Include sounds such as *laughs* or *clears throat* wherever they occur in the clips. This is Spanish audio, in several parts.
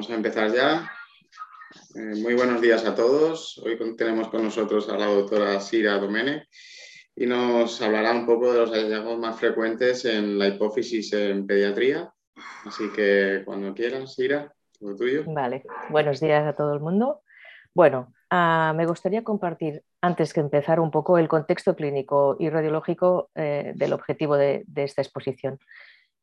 Vamos a empezar ya. Eh, muy buenos días a todos. Hoy tenemos con nosotros a la doctora Sira Domene y nos hablará un poco de los hallazgos más frecuentes en la hipófisis en pediatría. Así que cuando quieras, Sira, todo tuyo. Vale, buenos días a todo el mundo. Bueno, ah, me gustaría compartir, antes que empezar, un poco el contexto clínico y radiológico eh, del objetivo de esta exposición.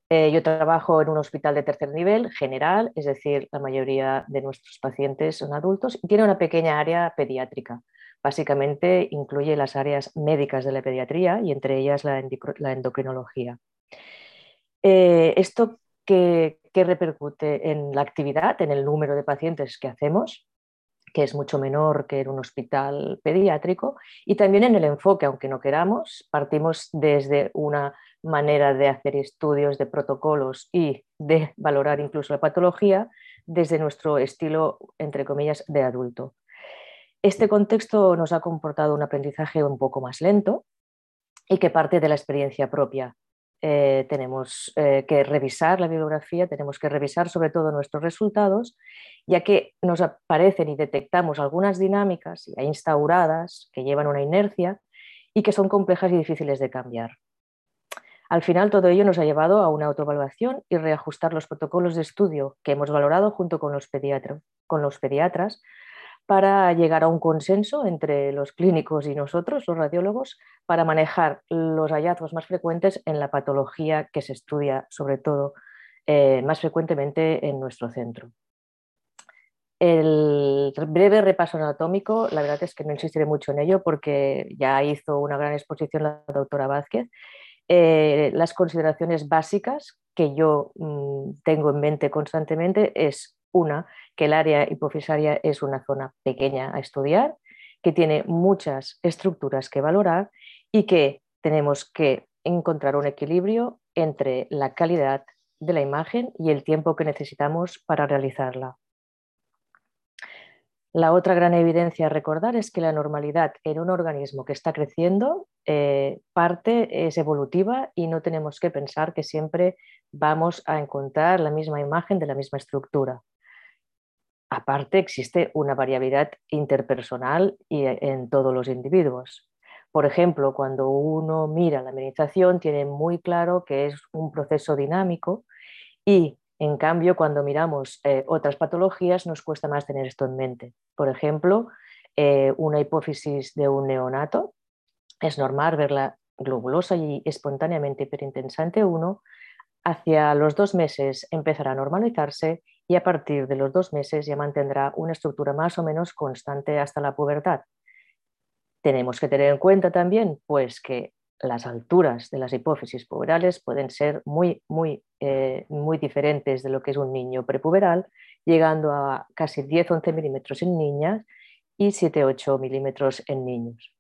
Eh, yo trabajo en un hospital de tercer nivel general, es decir, la mayoría de nuestros pacientes son adultos y tiene una pequeña área pediátrica. Básicamente incluye las áreas médicas de la pediatría y entre ellas la, endocrinología. Eh, ¿Esto qué, repercute en la actividad, en el número de pacientes que hacemos? que es mucho menor que en un hospital pediátrico, y también en el enfoque, aunque no queramos, partimos desde una manera de hacer estudios de protocolos y de valorar incluso la patología desde nuestro estilo, entre comillas, de adulto. Este contexto nos ha comportado un aprendizaje un poco más lento y que parte de la experiencia propia. Eh, tenemos eh, que revisar la bibliografía, tenemos que revisar sobre todo nuestros resultados, ya que nos aparecen y detectamos algunas dinámicas ya instauradas que llevan una inercia y que son complejas y difíciles de cambiar. Al final, todo ello nos ha llevado a una autoevaluación y reajustar los protocolos de estudio que hemos valorado junto con los, con los pediatras para llegar a un consenso entre los clínicos y nosotros, los radiólogos, para manejar los hallazgos más frecuentes en la patología que se estudia, sobre todo eh, más frecuentemente en nuestro centro. El breve repaso anatómico, la verdad es que no insistiré mucho en ello porque ya hizo una gran exposición la doctora Vázquez eh, las consideraciones básicas que yo mm, tengo en mente constantemente es una, que el área hipofisaria es una zona pequeña a estudiar, que tiene muchas estructuras que valorar y que tenemos que encontrar un equilibrio entre la calidad de la imagen y el tiempo que necesitamos para realizarla. La otra gran evidencia a recordar es que la normalidad en un organismo que está creciendo eh, parte es evolutiva y no tenemos que pensar que siempre vamos a encontrar la misma imagen de la misma estructura. Aparte, existe una variabilidad interpersonal eh, en todos los individuos. Por ejemplo, cuando uno mira la amenización, tiene muy claro que es un proceso dinámico y en cambio, cuando miramos eh, otras patologías, nos cuesta más tener esto en mente. Por ejemplo, eh, una hipófisis de un neonato, es normal verla globulosa y espontáneamente hiperintensante 1, hacia los dos meses empezará a normalizarse y a partir de los dos meses ya mantendrá una estructura más o menos constante hasta la pubertad. Tenemos que tener en cuenta también pues, que las alturas de las hipófisis puberales pueden ser muy, muy, eh, muy diferentes de lo que es un niño prepuberal, llegando a casi 10-11 milímetros en niñas y 7-8 milímetros en niños.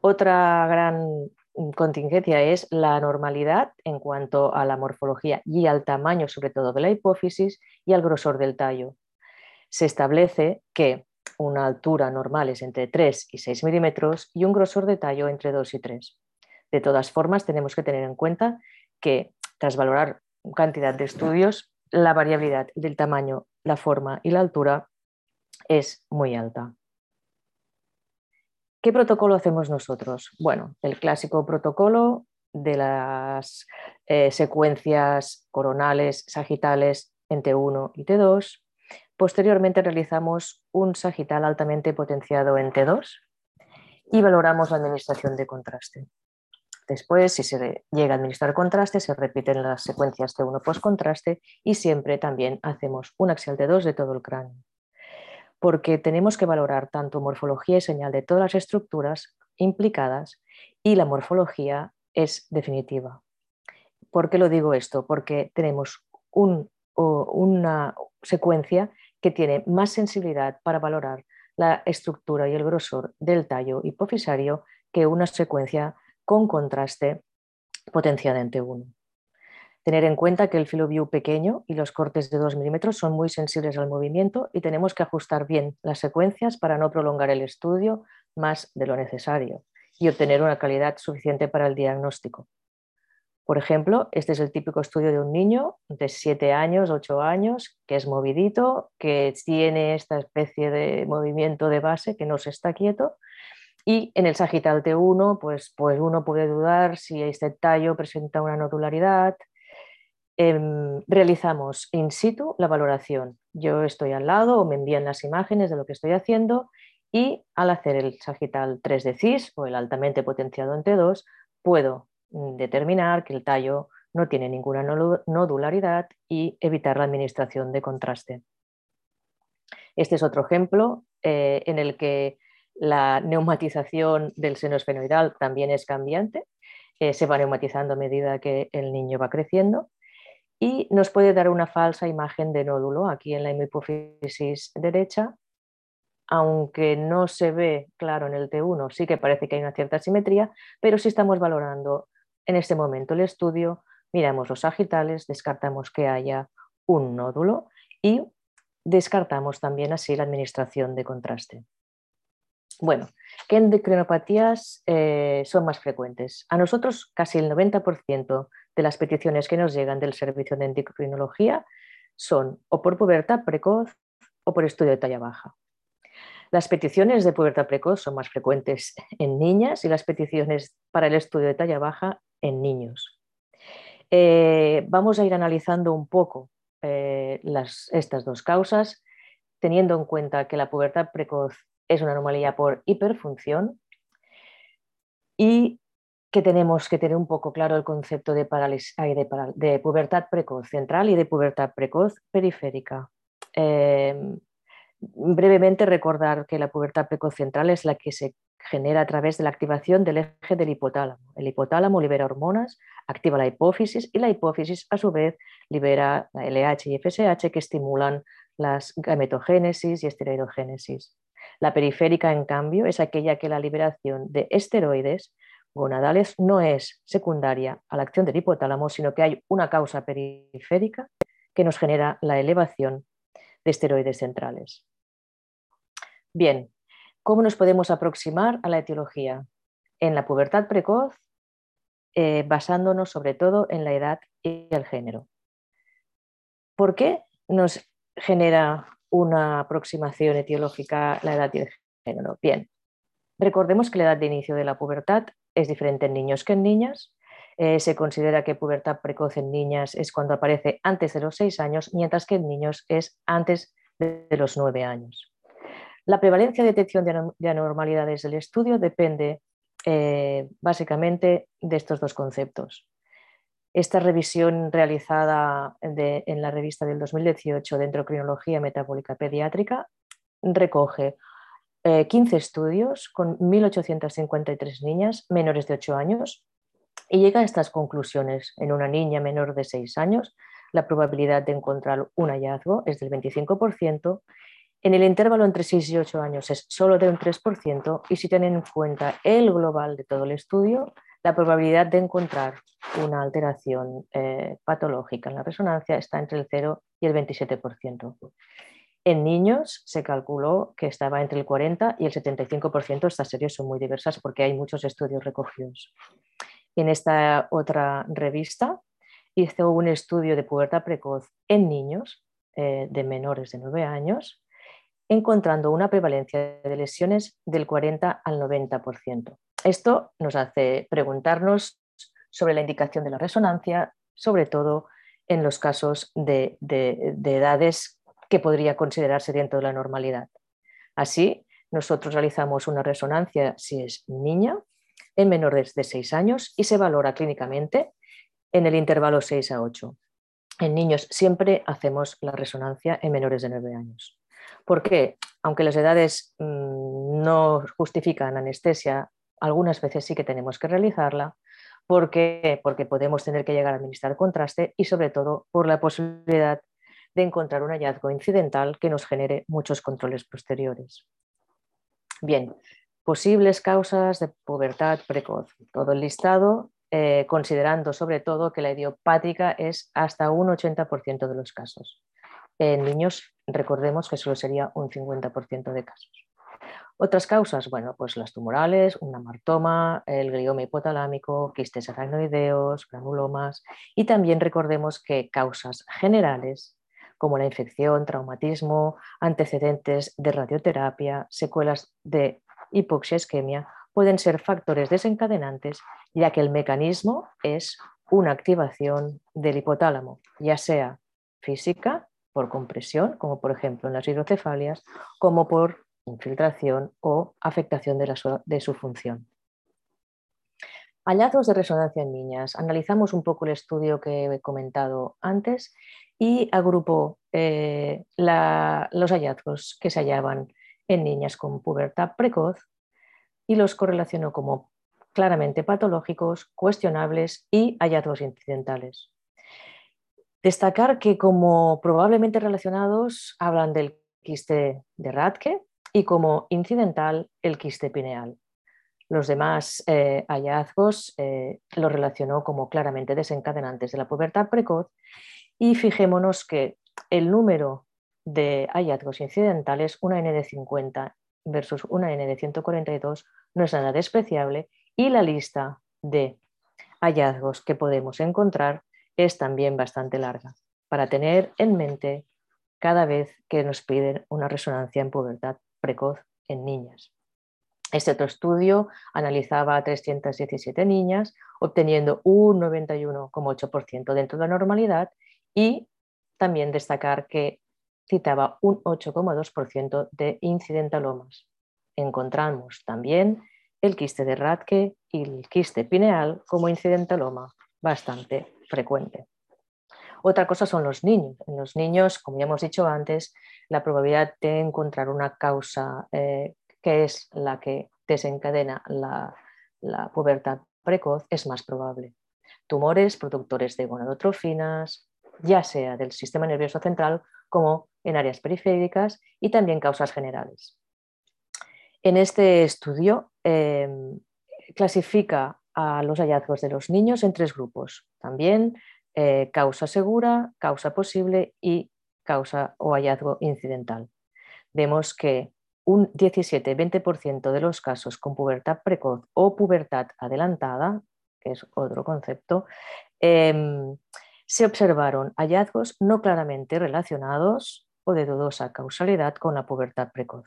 Otra gran contingencia es la normalidad en cuanto a la morfología y al tamaño, sobre todo de la hipófisis, y al grosor del tallo. Se establece que una altura normal es entre 3 y 6 milímetros y un grosor de tallo entre 2 y 3. De todas formas, tenemos que tener en cuenta que tras valorar cantidad de estudios, la variabilidad del tamaño, la forma y la altura es muy alta. ¿Qué protocolo hacemos nosotros? Bueno, el clásico protocolo de las eh, secuencias coronales, sagitales en T1 y T2. Posteriormente realizamos un sagital altamente potenciado en T2 y valoramos la administración de contraste. Después, si se llega a administrar contraste, se repiten las secuencias T1 post-contraste y siempre también hacemos un axial de 2 de todo el cráneo. Porque tenemos que valorar tanto morfología y señal de todas las estructuras implicadas y la morfología es definitiva. ¿Por qué lo digo esto? Porque tenemos una secuencia que tiene más sensibilidad para valorar la estructura y el grosor del tallo hipofisario que una secuencia con contraste potenciada en T1. Tener en cuenta que el filoview pequeño y los cortes de 2 milímetros son muy sensibles al movimiento y tenemos que ajustar bien las secuencias para no prolongar el estudio más de lo necesario y obtener una calidad suficiente para el diagnóstico. Por ejemplo, este es el típico estudio de un niño de 7 años, 8 años, que es movidito, que tiene esta especie de movimiento de base, que no se está quieto. Y en el sagital T1, pues, pues uno puede dudar si este tallo presenta una nodularidad. Em, realizamos in situ la valoración. Yo estoy al lado o me envían las imágenes de lo que estoy haciendo y al hacer el sagital 3 de CIS o el altamente potenciado en T2, puedo Mm, determinar que el tallo no tiene ninguna nodularidad y evitar la administración de contraste. Este es otro ejemplo eh, en el que la neumatización del seno esfenoidal también es cambiante, eh, se va neumatizando a medida que el niño va creciendo y nos puede dar una falsa imagen de nódulo aquí en la hipófisis derecha, aunque no se ve claro en el T1, sí que parece que hay una cierta simetría, pero si estamos valorando en este momento el estudio, miramos los sagitales, descartamos que haya un nódulo y descartamos también así la administración de contraste. Bueno, ¿qué endocrinopatías eh, son más frecuentes? A nosotros casi el 90% de las peticiones que nos llegan del servicio de endocrinología son o por pubertad precoz o por estudio de talla baja. Las peticiones de pubertad precoz son más frecuentes en niñas y las peticiones para el estudio de talla baja en niños. Eh, vamos a ir analizando un poco eh, estas dos causas, teniendo en cuenta que la pubertad precoz es una anomalía por hiperfunción y que tenemos que tener un poco claro el concepto de, pubertad precoz central y de pubertad precoz periférica. Eh, brevemente recordar que la pubertad precoz central es la que se genera a través de la activación del eje del hipotálamo. El hipotálamo libera hormonas, activa la hipófisis y la hipófisis a su vez libera la LH y FSH que estimulan las gametogénesis y esteroidogénesis. La periférica, en cambio, es aquella que la liberación de esteroides gonadales no es secundaria a la acción del hipotálamo, sino que hay una causa periférica que nos genera la elevación de esteroides centrales. Bien, ¿Cómo nos podemos aproximar a la etiología? En la pubertad precoz, eh, basándonos sobre todo en la edad y el género. ¿Por qué nos genera una aproximación etiológica la edad y el género? Bien, recordemos que la edad de inicio de la pubertad es diferente en niños que en niñas. Eh, se considera que pubertad precoz en niñas es cuando aparece antes de los seis años, mientras que en niños es antes de los nueve años. La prevalencia de detección de anormalidades del estudio depende eh, básicamente de estos dos conceptos. Esta revisión realizada en la revista del 2018 de Endocrinología Metabólica Pediátrica recoge 15 eh, estudios con 1.853 niñas menores de 8 años y llega a estas conclusiones. En una niña menor de 6 años, la probabilidad de encontrar un hallazgo es del 25% en el intervalo entre 6 y 8 años es solo de un 3% y si tienen en cuenta el global de todo el estudio, la probabilidad de encontrar una alteración eh, patológica en la resonancia está entre el 0 y el 27%. En niños se calculó que estaba entre el 40 y el 75%. Estas series son muy diversas porque hay muchos estudios recogidos. En esta otra revista hizo un estudio de pubertad precoz en niños eh, de menores de 9 años encontrando una prevalencia de lesiones del 40 al 90%. Esto nos hace preguntarnos sobre la indicación de la resonancia, sobre todo en los casos de, edades que podría considerarse dentro de la normalidad. Así, nosotros realizamos una resonancia si es niña en menores de 6 años y se valora clínicamente en el intervalo 6 a 8. En niños siempre hacemos la resonancia en menores de 9 años. Porque, aunque las edades mm, no justifican anestesia, algunas veces sí que tenemos que realizarla. ¿Por qué? Porque podemos tener que llegar a administrar contraste y sobre todo por la posibilidad de encontrar un hallazgo incidental que nos genere muchos controles posteriores. Bien, posibles causas de pubertad precoz. Todo el listado, eh, considerando sobre todo que la idiopática es hasta un 80% de los casos. En niños, recordemos que solo sería un 50% de casos. Otras causas, bueno, pues las tumorales, un amartoma, el glioma hipotalámico, quistes aracnoideos, granulomas y también recordemos que causas generales como la infección, traumatismo, antecedentes de radioterapia, secuelas de hipoxia isquemia, pueden ser factores desencadenantes ya que el mecanismo es una activación del hipotálamo, ya sea física, por compresión, como por ejemplo en las hidrocefalias, como por infiltración o afectación de, su función. Hallazgos de resonancia en niñas. Analizamos un poco el estudio que he comentado antes y agrupó eh, los hallazgos que se hallaban en niñas con pubertad precoz y los correlacionó como claramente patológicos, cuestionables y hallazgos incidentales. Destacar que como probablemente relacionados hablan del quiste de Radke, y como incidental el quiste pineal. Los demás eh, hallazgos eh, los relacionó como claramente desencadenantes de la pubertad precoz y fijémonos que el número de hallazgos incidentales, una N de 50 versus una N de 142, no es nada despreciable y la lista de hallazgos que podemos encontrar es también bastante larga para tener en mente cada vez que nos piden una resonancia en pubertad precoz en niñas. Este otro estudio analizaba a 317 niñas, obteniendo un 91,8% dentro de la normalidad y también destacar que citaba un 8,2% de incidentalomas. Encontramos también el quiste de Radke y el quiste pineal como incidentaloma bastante frecuente. Otra cosa son los niños. En los niños, como ya hemos dicho antes, la probabilidad de encontrar una causa eh, que es la que desencadena la, pubertad precoz es más probable. Tumores productores de gonadotrofinas, ya sea del sistema nervioso central como en áreas periféricas y también causas generales. En este estudio em, clasifica a los hallazgos de los niños en tres grupos. También eh, causa segura, causa posible y causa o hallazgo incidental. Vemos que un 17-20% de los casos con pubertad precoz o pubertad adelantada, que es otro concepto, em, se observaron hallazgos no claramente relacionados o de dudosa causalidad con la pubertad precoz.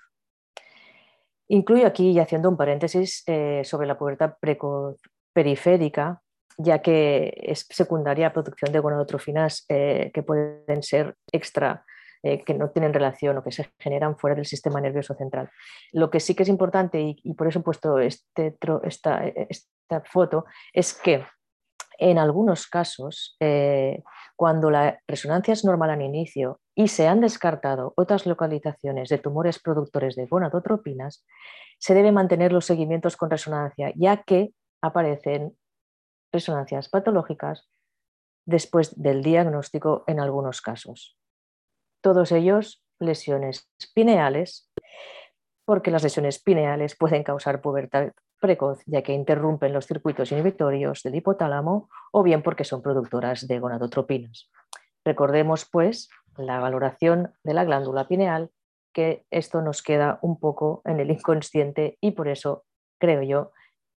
Incluyo aquí, y haciendo un paréntesis eh, sobre la pubertad precoz periférica, ya que es secundaria a producción de gonadotrofinas eh, que pueden ser extra, eh, que no tienen relación o que se generan fuera del sistema nervioso central. Lo que sí que es importante, y, por eso he puesto este, esta, foto, es que en algunos casos, eh, cuando la resonancia es normal al inicio y se han descartado otras localizaciones de tumores productores de gonadotropinas, se debe mantener los seguimientos con resonancia, ya que aparecen resonancias patológicas después del diagnóstico en algunos casos. Todos ellos lesiones pineales, porque las lesiones pineales pueden causar pubertad precoz, ya que interrumpen los circuitos inhibitorios del hipotálamo, o bien porque son productoras de gonadotropinas. Recordemos, pues, la valoración de la glándula pineal, que esto nos queda un poco en el inconsciente y por eso creo yo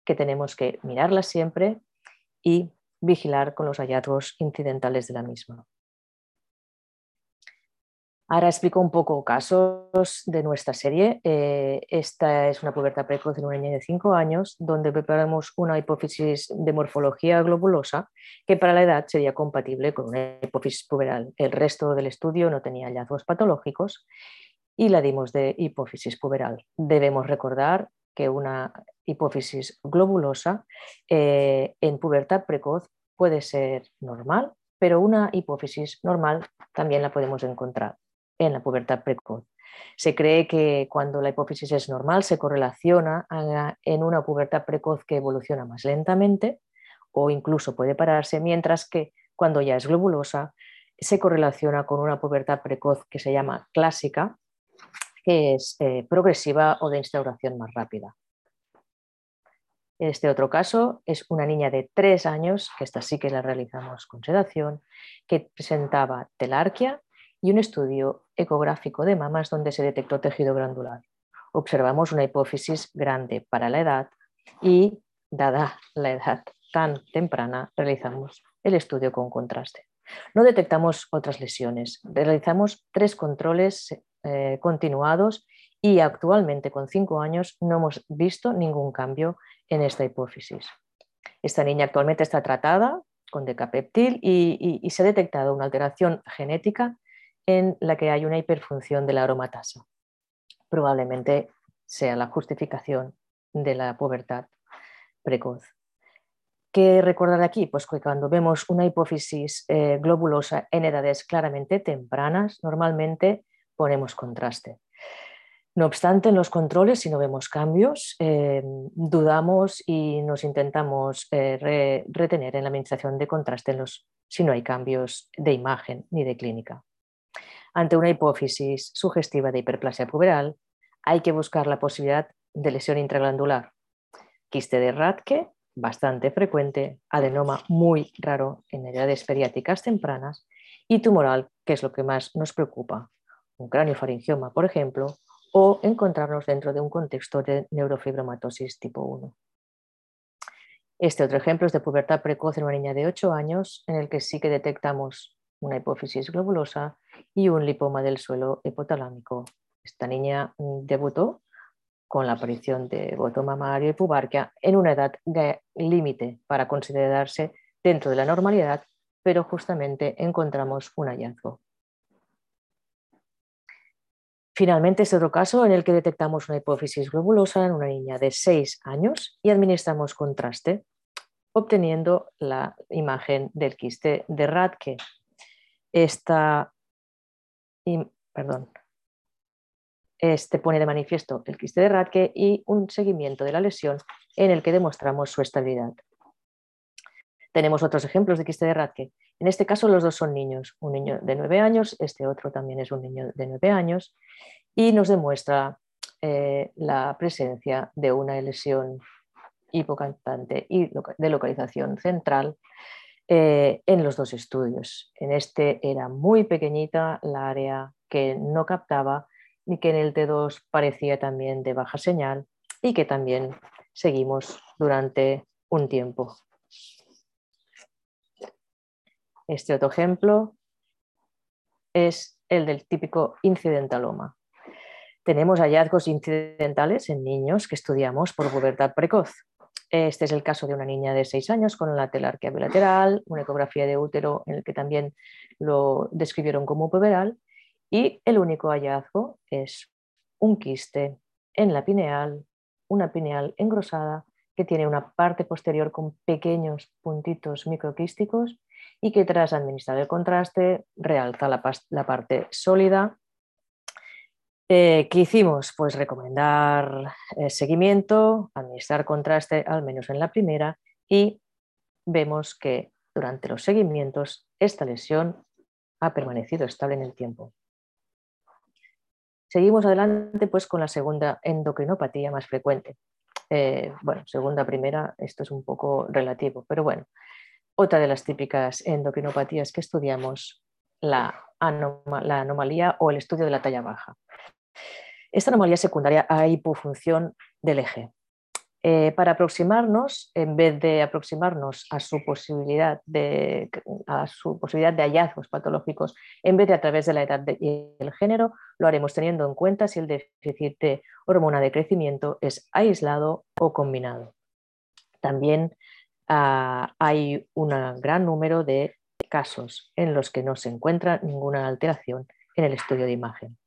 que tenemos que mirarla siempre y vigilar con los hallazgos incidentales de la misma. Ahora explico un poco casos de nuestra serie. Eh, esta es una pubertad precoz en una niña de 5 años, donde preparamos una hipófisis de morfología globulosa que para la edad sería compatible con una hipófisis puberal. El resto del estudio no tenía hallazgos patológicos y la dimos de hipófisis puberal. Debemos recordar que una hipófisis globulosa eh, en pubertad precoz puede ser normal, pero una hipófisis normal también la podemos encontrar en la pubertad precoz. Se cree que cuando la hipófisis es normal se correlaciona en una pubertad precoz que evoluciona más lentamente o incluso puede pararse, mientras que cuando ya es globulosa se correlaciona con una pubertad precoz que se llama clásica, que es eh, progresiva o de instauración más rápida. Este otro caso es una niña de tres años, que esta sí que la realizamos con sedación, que presentaba telarquia y un estudio ecográfico de mamas donde se detectó tejido glandular. observamos una hipófisis grande para la edad y, dada la edad tan temprana, realizamos el estudio con contraste. No detectamos otras lesiones. Realizamos tres controles eh, continuados y actualmente con cinco años no hemos visto ningún cambio en esta hipófisis. Esta niña actualmente está tratada con decapeptil y, se ha detectado una alteración genética en la que hay una hiperfunción de la aromatasa. Probablemente sea la justificación de la pubertad precoz. ¿Qué recordar aquí? Pues que cuando vemos una hipófisis eh, globulosa en edades claramente tempranas, normalmente ponemos contraste. No obstante, en los controles, si no vemos cambios, eh, dudamos y nos intentamos eh, retener en la administración de contraste los, si no hay cambios de imagen ni de clínica. Ante una hipófisis sugestiva de hiperplasia puberal, hay que buscar la posibilidad de lesión intraglandular, quiste de Radke bastante frecuente, adenoma muy raro en edades pediátricas tempranas y tumoral, que es lo que más nos preocupa, un craniofaringioma, por ejemplo, o encontrarnos dentro de un contexto de neurofibromatosis tipo 1. Este otro ejemplo es de pubertad precoz en una niña de 8 años, en el que sí que detectamos una hipófisis globulosa y un lipoma del suelo hipotalámico. Esta niña mm, debutó con la aparición de voto mamario y pubarquia en una edad límite para considerarse dentro de la normalidad, pero justamente encontramos un hallazgo. Finalmente, este otro caso en el que detectamos una hipófisis globulosa en una niña de 6 años y administramos contraste, obteniendo la imagen del quiste de Radke. Esta, perdón, este pone de manifiesto el quiste de Radke y un seguimiento de la lesión en el que demostramos su estabilidad. Tenemos otros ejemplos de quiste de Radke. En este caso los dos son niños, un niño de 9 años, este otro también es un niño de 9 años y nos demuestra eh, la presencia de una lesión hipocantante y de localización central eh, en los dos estudios. En este era muy pequeñita la área que no captaba y que en el T2 parecía también de baja señal y que también seguimos durante un tiempo. Este otro ejemplo es el del típico incidentaloma. Tenemos hallazgos incidentales en niños que estudiamos por pubertad precoz. Este es el caso de una niña de 6 años con la telarquia bilateral, una ecografía de útero en el que también lo describieron como puberal y el único hallazgo es un quiste en la pineal, una pineal engrosada que tiene una parte posterior con pequeños puntitos microquísticos y que tras administrar el contraste realza la, parte sólida. Eh, ¿Qué hicimos? Pues recomendar eh, seguimiento, administrar contraste al menos en la primera y vemos que durante los seguimientos esta lesión ha permanecido estable en el tiempo. Seguimos adelante pues, con la segunda endocrinopatía más frecuente. Eh, bueno, segunda, primera, esto es un poco relativo, pero bueno, otra de las típicas endocrinopatías que estudiamos, la, la anomalía o el estudio de la talla baja. Esta anomalía secundaria a hipofunción del eje. Eh, para aproximarnos, en vez de aproximarnos a su, posibilidad de, a su posibilidad de hallazgos patológicos, en vez de a través de la edad y el género, lo haremos teniendo en cuenta si el déficit de hormona de crecimiento es aislado o combinado. También ah, hay un gran número de casos en los que no se encuentra ninguna alteración en el estudio de imagen.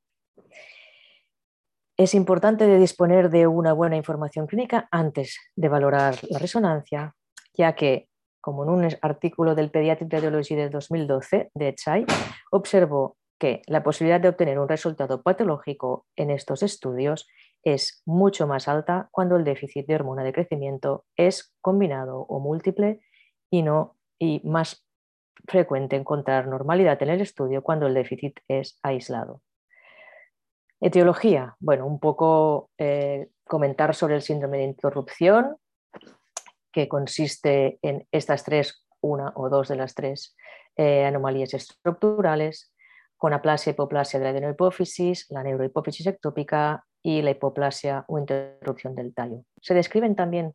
Es importante disponer de una buena información clínica antes de valorar la resonancia, ya que, como en un artículo del Pediatric Radiology de 2012 de Chai, observó que la posibilidad de obtener un resultado patológico en estos estudios es mucho más alta cuando el déficit de hormona de crecimiento es combinado o múltiple y, no, y más frecuente encontrar normalidad en el estudio cuando el déficit es aislado. Etiología, bueno, un poco eh, comentar sobre el síndrome de interrupción, que consiste en estas tres, una o dos de las tres eh, anomalías estructurales, con aplasia, hipoplasia de la adenohipófisis, la neurohipófisis ectópica y la hipoplasia o interrupción del tallo. Se describen también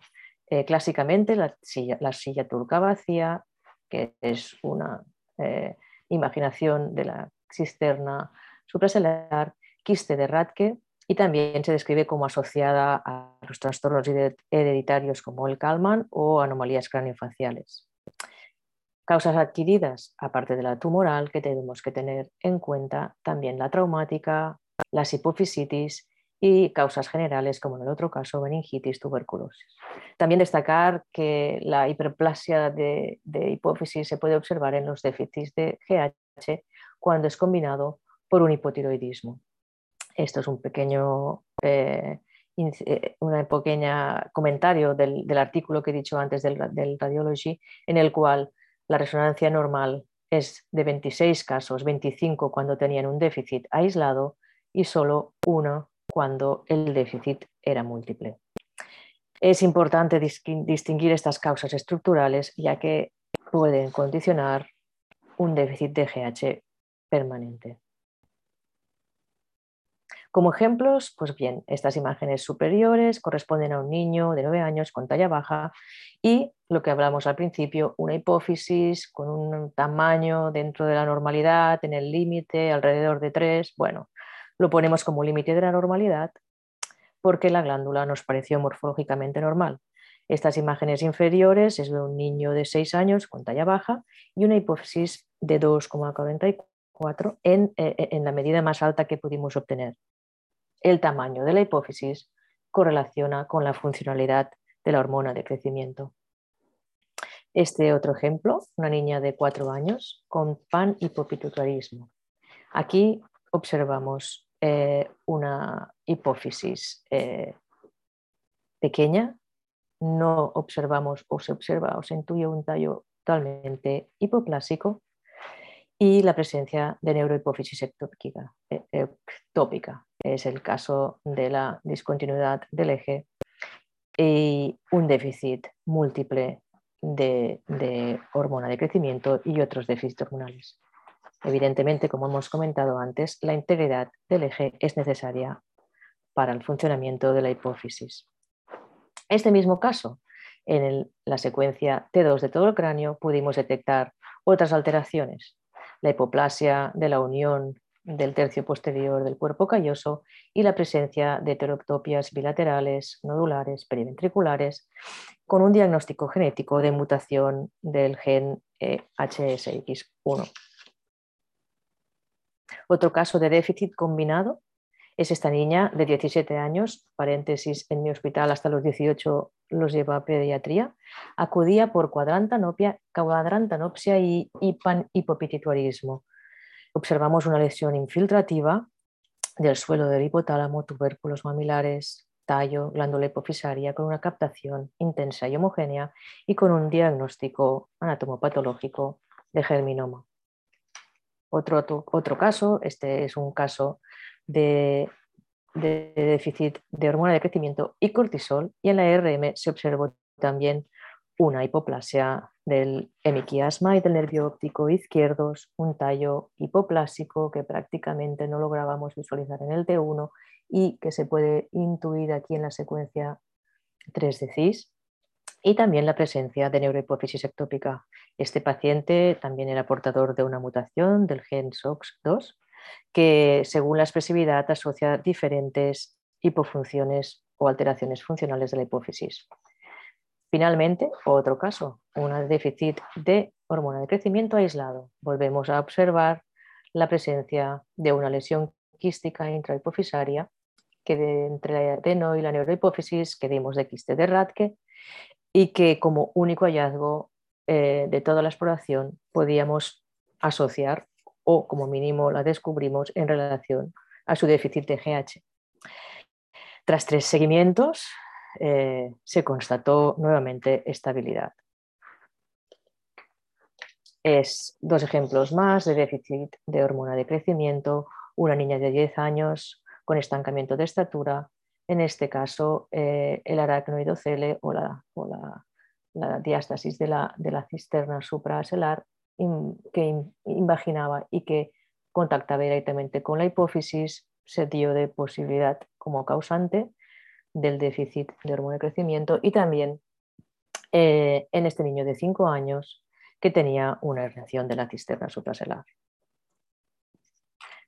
eh, clásicamente la silla, la silla, turca vacía, que es una eh, imaginación de la cisterna supracelular, quiste de Radke, y también se describe como asociada a los trastornos hereditarios como el Kalman o anomalías craniofaciales. Causas adquiridas, aparte de la tumoral, que tenemos que tener en cuenta también la traumática, las hipofisitis y causas generales, como en el otro caso, meningitis, tuberculosis. También destacar que la hiperplasia de, hipófisis se puede observar en los déficits de GH cuando es combinado por un hipotiroidismo. Esto es un pequeño eh, eh, una pequeña comentario del, artículo que he dicho antes del, del Radiology, en el cual la resonancia normal es de 26 casos, 25 cuando tenían un déficit aislado y solo uno cuando el déficit era múltiple. Es importante distinguir estas causas estructurales ya que pueden condicionar un déficit de GH permanente. Como ejemplos, pues bien, estas imágenes superiores corresponden a un niño de 9 años con talla baja y lo que hablamos al principio, una hipófisis con un tamaño dentro de la normalidad, en el límite, alrededor de 3. Bueno, lo ponemos como límite de la normalidad porque la glándula nos pareció morfológicamente normal. Estas imágenes inferiores es de un niño de 6 años con talla baja y una hipófisis de 2,44 en, eh, en la medida más alta que pudimos obtener el tamaño de la hipófisis correlaciona con la funcionalidad de la hormona de crecimiento. Este otro ejemplo, una niña de cuatro años con panhipopituitarismo. Aquí observamos eh, una hipófisis eh, pequeña, no observamos o se observa o se intuye un tallo totalmente hipoplásico y la presencia de neurohipófisis ectópica, e, ectópica. Es el caso de la discontinuidad del eje y un déficit múltiple de, de hormona de crecimiento y otros déficits hormonales. Evidentemente, como hemos comentado antes, la integridad del eje es necesaria para el funcionamiento de la hipófisis. Este mismo caso, en la secuencia T2 de todo el cráneo, pudimos detectar otras alteraciones, la hipoplasia de la unión del tercio posterior del cuerpo calloso y la presencia de heterotopias bilaterales, nodulares, periventriculares, con un diagnóstico genético de mutación del gen HSX1. Otro caso de déficit combinado es esta niña de 17 años, paréntesis, en mi hospital hasta los 18 los lleva a pediatría, acudía por cuadrantanopsia, cuadrantanopsia y panhipopituitarismo. Observamos una lesión infiltrativa del suelo del hipotálamo, tubérculos mamilares, tallo, glándula hipofisaria con una captación intensa y homogénea y con un diagnóstico anatomopatológico de germinoma. Otro, otro, caso, este es un caso de, déficit de hormona de crecimiento y cortisol. Y en la RM se observó también una hipoplasia del hemiquiasma y del nervio óptico izquierdos, un tallo hipoplásico que prácticamente no lográbamos visualizar en el T1 y que se puede intuir aquí en la secuencia 3 de CIS, y también la presencia de neurohipófisis ectópica. Este paciente también era portador de una mutación del gen SOX2 que según la expresividad asocia diferentes hipofunciones o alteraciones funcionales de la hipófisis. Finalmente, otro caso, un déficit de hormona de crecimiento aislado. Volvemos a observar la presencia de una lesión quística intrahipofisaria que entre la adeno y la neurohipófisis que dimos de quiste de Radke y que como único hallazgo eh, de toda la exploración podíamos asociar o como mínimo la descubrimos en relación a su déficit de GH. Tras tres seguimientos eh, se constató nuevamente estabilidad. Es dos ejemplos más de déficit de hormona de crecimiento, una niña de 10 años con estancamiento de estatura, en este caso eh, el aracnoidocele o la, o la, diástasis de la, cisterna supraselar que imaginaba y que contactaba directamente con la hipófisis se dio de posibilidad como causante del déficit de hormona de crecimiento y también eh, en este niño de 5 años que tenía una reacción de la cisterna supraselar.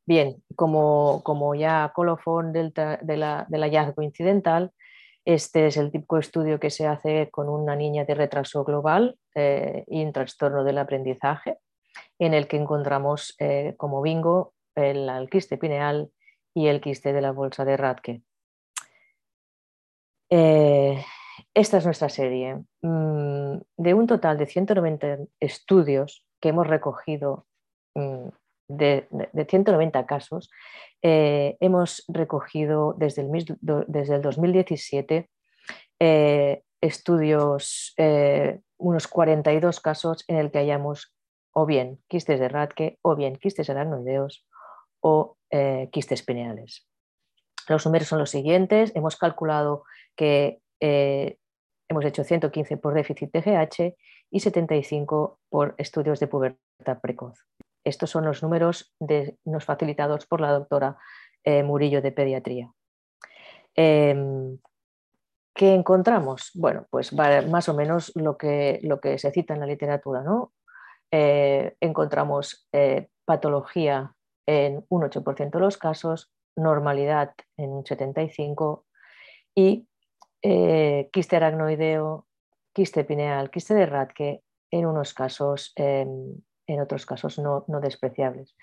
Bien, como, ya colofón del, hallazgo incidental, este es el típico estudio que se hace con una niña de retraso global eh, y un trastorno del aprendizaje, en el que encontramos eh, como bingo el, quiste pineal y el quiste de la bolsa de Radke. Eh, esta es nuestra serie. Mm, de un total de 190 estudios que hemos recogido de, 190 casos, eh, hemos recogido desde el, desde el 2017 eh, estudios, eh, unos 42 casos en el que hayamos o bien quistes de Radke o bien quistes aracnoideos o quistes pineales. Los números son los siguientes. Hemos calculado que hemos hecho 115 por déficit de GH y 75 por estudios de pubertad precoz. Estos son los números nos facilitados por la doctora eh, Murillo de Pediatría. Em, ¿Qué encontramos? Bueno, pues más o menos lo que, lo que se cita en la literatura. ¿no? Eh, encontramos eh, patología en un 8% de los casos, normalidad en un 75% y quiste aracnoideo, quiste pineal, quiste de Radke en unos casos em, en otros casos no, despreciables.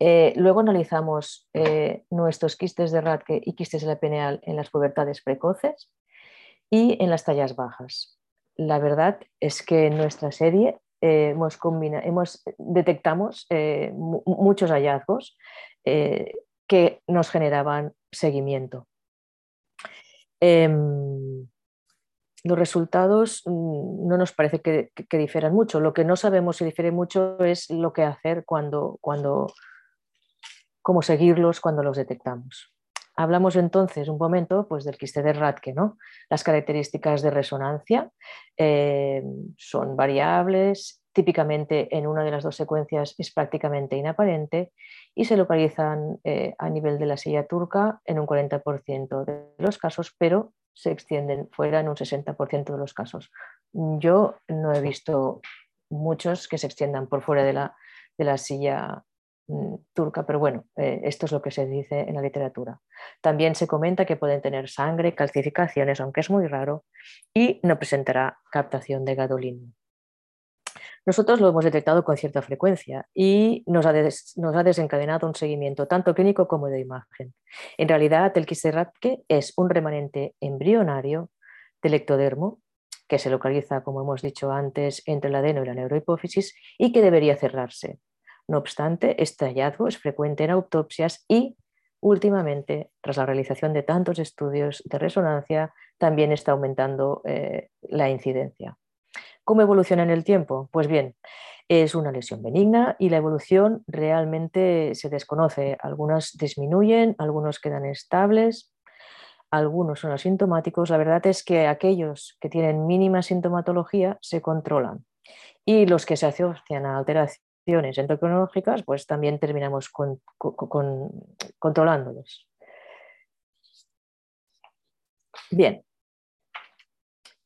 Eh, luego analizamos eh, nuestros quistes de Radke y quistes de la pineal en las pubertades precoces y en las tallas bajas. La verdad es que en nuestra serie eh, hemos, hemos, detectamos muchos hallazgos que nos generaban seguimiento. Em, los resultados mm, no nos parece que, difieran mucho. Lo que no sabemos si difiere mucho es lo que hacer cuando, cuando, cómo seguirlos cuando los detectamos. Hablamos entonces un momento pues, del quiste de Radke. ¿no? Las características de resonancia eh, son variables, típicamente en una de las dos secuencias es prácticamente inaparente y se localizan eh, a nivel de la silla turca en un 40% de los casos, pero se extienden fuera en un 60% de los casos. Yo no he visto muchos que se extiendan por fuera de la, de la silla mm, turca, pero bueno, eh, esto es lo que se dice en la literatura. También se comenta que pueden tener sangre, calcificaciones, aunque es muy raro, y no presentará captación de gadolino. Nosotros lo hemos detectado con cierta frecuencia y nos ha, desencadenado un seguimiento tanto clínico como de imagen. En realidad, el Kiseratke es un remanente embrionario del ectodermo que se localiza, como hemos dicho antes, entre el adeno y la neurohipófisis y que debería cerrarse. No obstante, este hallazgo es frecuente en autopsias y últimamente, tras la realización de tantos estudios de resonancia, también está aumentando eh, la incidencia. ¿Cómo evoluciona en el tiempo? Pues bien, es una lesión benigna y la evolución realmente se desconoce. Algunas disminuyen, algunos quedan estables, algunos son asintomáticos. La verdad es que aquellos que tienen mínima sintomatología se controlan y los que se asocian a alteraciones endocrinológicas, pues también terminamos controlándolos. Bien,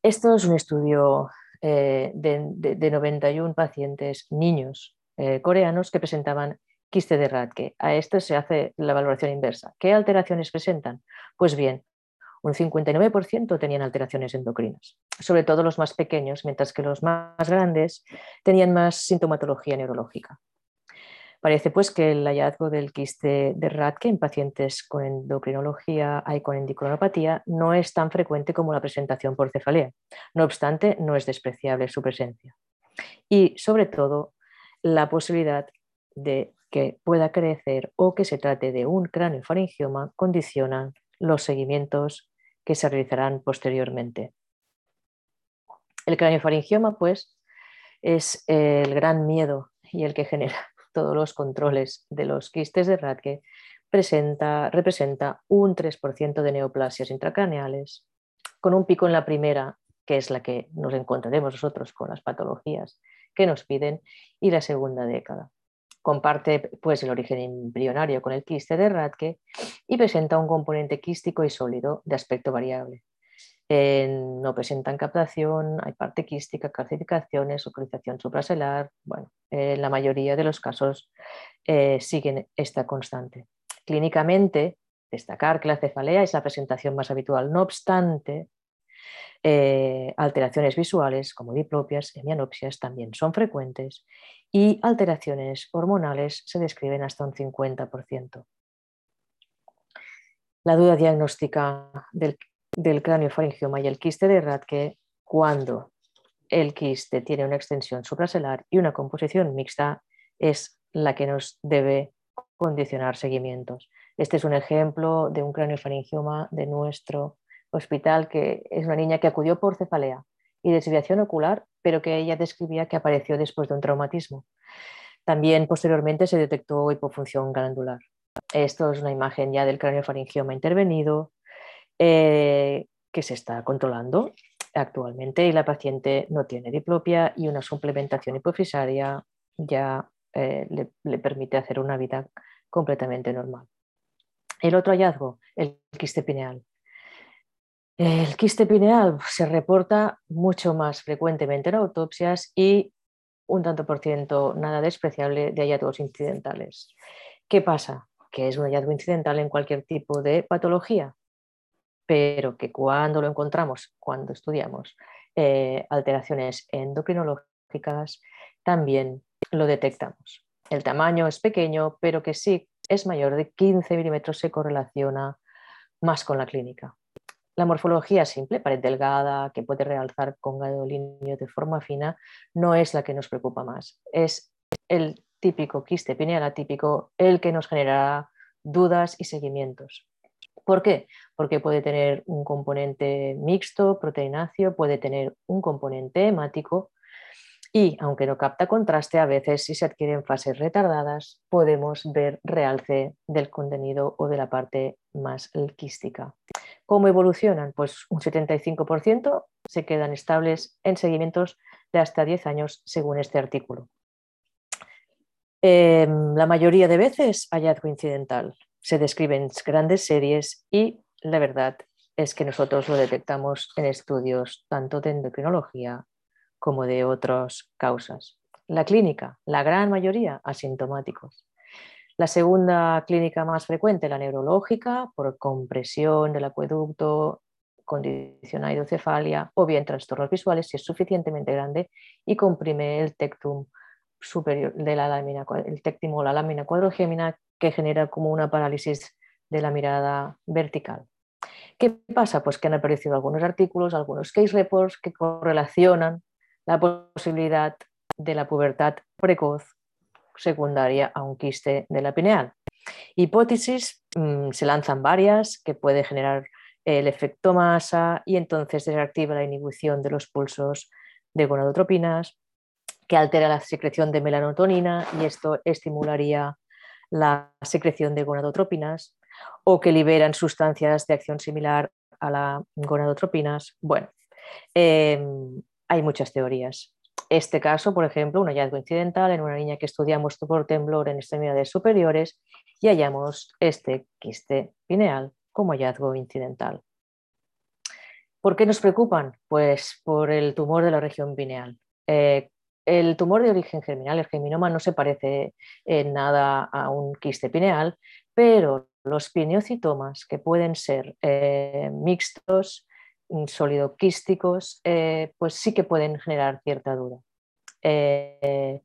esto es un estudio eh, de, 91 pacientes niños eh, coreanos que presentaban quiste de Radke. A esto se hace la valoración inversa. ¿Qué alteraciones presentan? Pues bien, un 59% tenían alteraciones endocrinas, sobre todo los más pequeños, mientras que los más grandes tenían más sintomatología neurológica. Parece pues que el hallazgo del quiste de Radke en pacientes con endocrinología y con endocrinopatía no es tan frecuente como la presentación por cefalea. No obstante, no es despreciable su presencia. Y sobre todo, la posibilidad de que pueda crecer o que se trate de un faringioma condicionan los seguimientos que se realizarán posteriormente. El faringioma, pues, es el gran miedo y el que genera todos los controles de los quistes de Radke, presenta, representa un 3% de neoplasias intracraneales, con un pico en la primera, que es la que nos encontraremos nosotros con las patologías que nos piden, y la segunda década. comparte pues, el origen embrionario con el quiste de Radke y presenta un componente quístico y sólido de aspecto variable. No presentan captación, hay parte quística, calcificaciones, localización supracelar. Bueno, en la mayoría de los casos eh, siguen esta constante. Clínicamente, destacar que la cefalea es la presentación más habitual. No obstante, eh, alteraciones visuales como diplopias, hemianopsias también son frecuentes y alteraciones hormonales se describen hasta un 50%. La duda diagnóstica del, del cráneo faringioma y el quiste de Radke cuando el quiste tiene una extensión supraselar y una composición mixta es la que nos debe condicionar seguimientos. Este es un ejemplo de un cráneo faringioma de nuestro hospital que es una niña que acudió por cefalea y desviación ocular, pero que ella describía que apareció después de un traumatismo. También posteriormente se detectó hipofunción glandular. Esto es una imagen ya del cráneo faringioma intervenido eh, que se está controlando actualmente y la paciente no tiene diplopia y una suplementación hipofisaria ya eh, le, le permite hacer una vida completamente normal. El otro hallazgo, el quiste pineal. El quiste pineal se reporta mucho más frecuentemente en autopsias y un tanto por ciento nada despreciable de hallazgos incidentales. ¿Qué pasa? Que es un hallazgo incidental en cualquier tipo de patología, pero que cuando lo encontramos, cuando estudiamos eh, alteraciones endocrinológicas, también lo detectamos. El tamaño es pequeño, pero que sí es mayor de 15 milímetros se correlaciona más con la clínica. La morfología simple, pared delgada, que puede realzar con gadolinio de forma fina, no es la que nos preocupa más. Es el típico quiste pineal atípico el que nos generará dudas y seguimientos. ¿Por qué? Porque puede tener un componente mixto, proteináceo, puede tener un componente hemático y, aunque no capta contraste, a veces si se adquieren fases retardadas, podemos ver realce del contenido o de la parte más quística. ¿Cómo evolucionan? Pues un 75% se quedan estables en seguimientos de hasta 10 años según este artículo. Em, la mayoría de veces hallazgo incidental. Se describen grandes series y la verdad es que nosotros lo detectamos en estudios tanto de endocrinología como de otras causas. La clínica, la gran mayoría asintomáticos. La segunda clínica más frecuente, la neurológica, por compresión del acueducto, condición hidrocefalia o bien trastornos visuales si es suficientemente grande y comprime el tectum superior de la lámina, el tectimo o la lámina cuadrogémina que genera como una parálisis de la mirada vertical. ¿Qué pasa? Pues que han aparecido algunos artículos, algunos case reports que correlacionan la posibilidad de la pubertad precoz secundaria a un quiste de la pineal. Hipótesis, mm, se lanzan varias que puede generar el efecto masa y entonces desactiva la inhibición de los pulsos de gonadotropinas, que altera la secreción de melanotonina y esto estimularía la secreción de gonadotropinas o que liberan sustancias de acción similar a la gonadotropinas. Bueno, em, hay muchas teorías. Este caso, por ejemplo, un hallazgo incidental en una niña que estudiamos por temblor en extremidades superiores y hallamos este quiste pineal como hallazgo incidental. ¿Por qué nos preocupan? Pues por el tumor de la región pineal. Eh, el tumor de origen germinal, el geminoma, no se parece en nada a un quiste pineal, pero los pineocitomas, que pueden ser eh, mixtos, sólido quísticos, eh, pues sí que pueden generar cierta duda. Eh,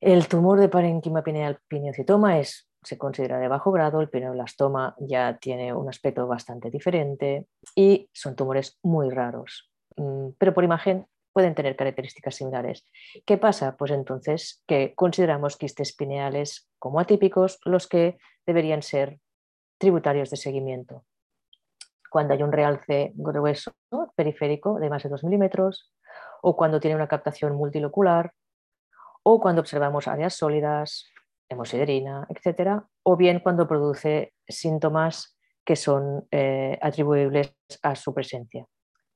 el tumor de parénquima pineal pineocitoma es, se considera de bajo grado, el pineoblastoma ya tiene un aspecto bastante diferente y son tumores muy raros, mm, pero por imagen pueden tener características similares. ¿Qué pasa? Pues entonces que consideramos quistes pineales como atípicos los que deberían ser tributarios de seguimiento cuando hay un realce grueso periférico de más de 2 milímetros, o cuando tiene una captación multilocular, o cuando observamos áreas sólidas, hemosiderina, etc., o bien cuando produce síntomas que son eh, atribuibles a su presencia.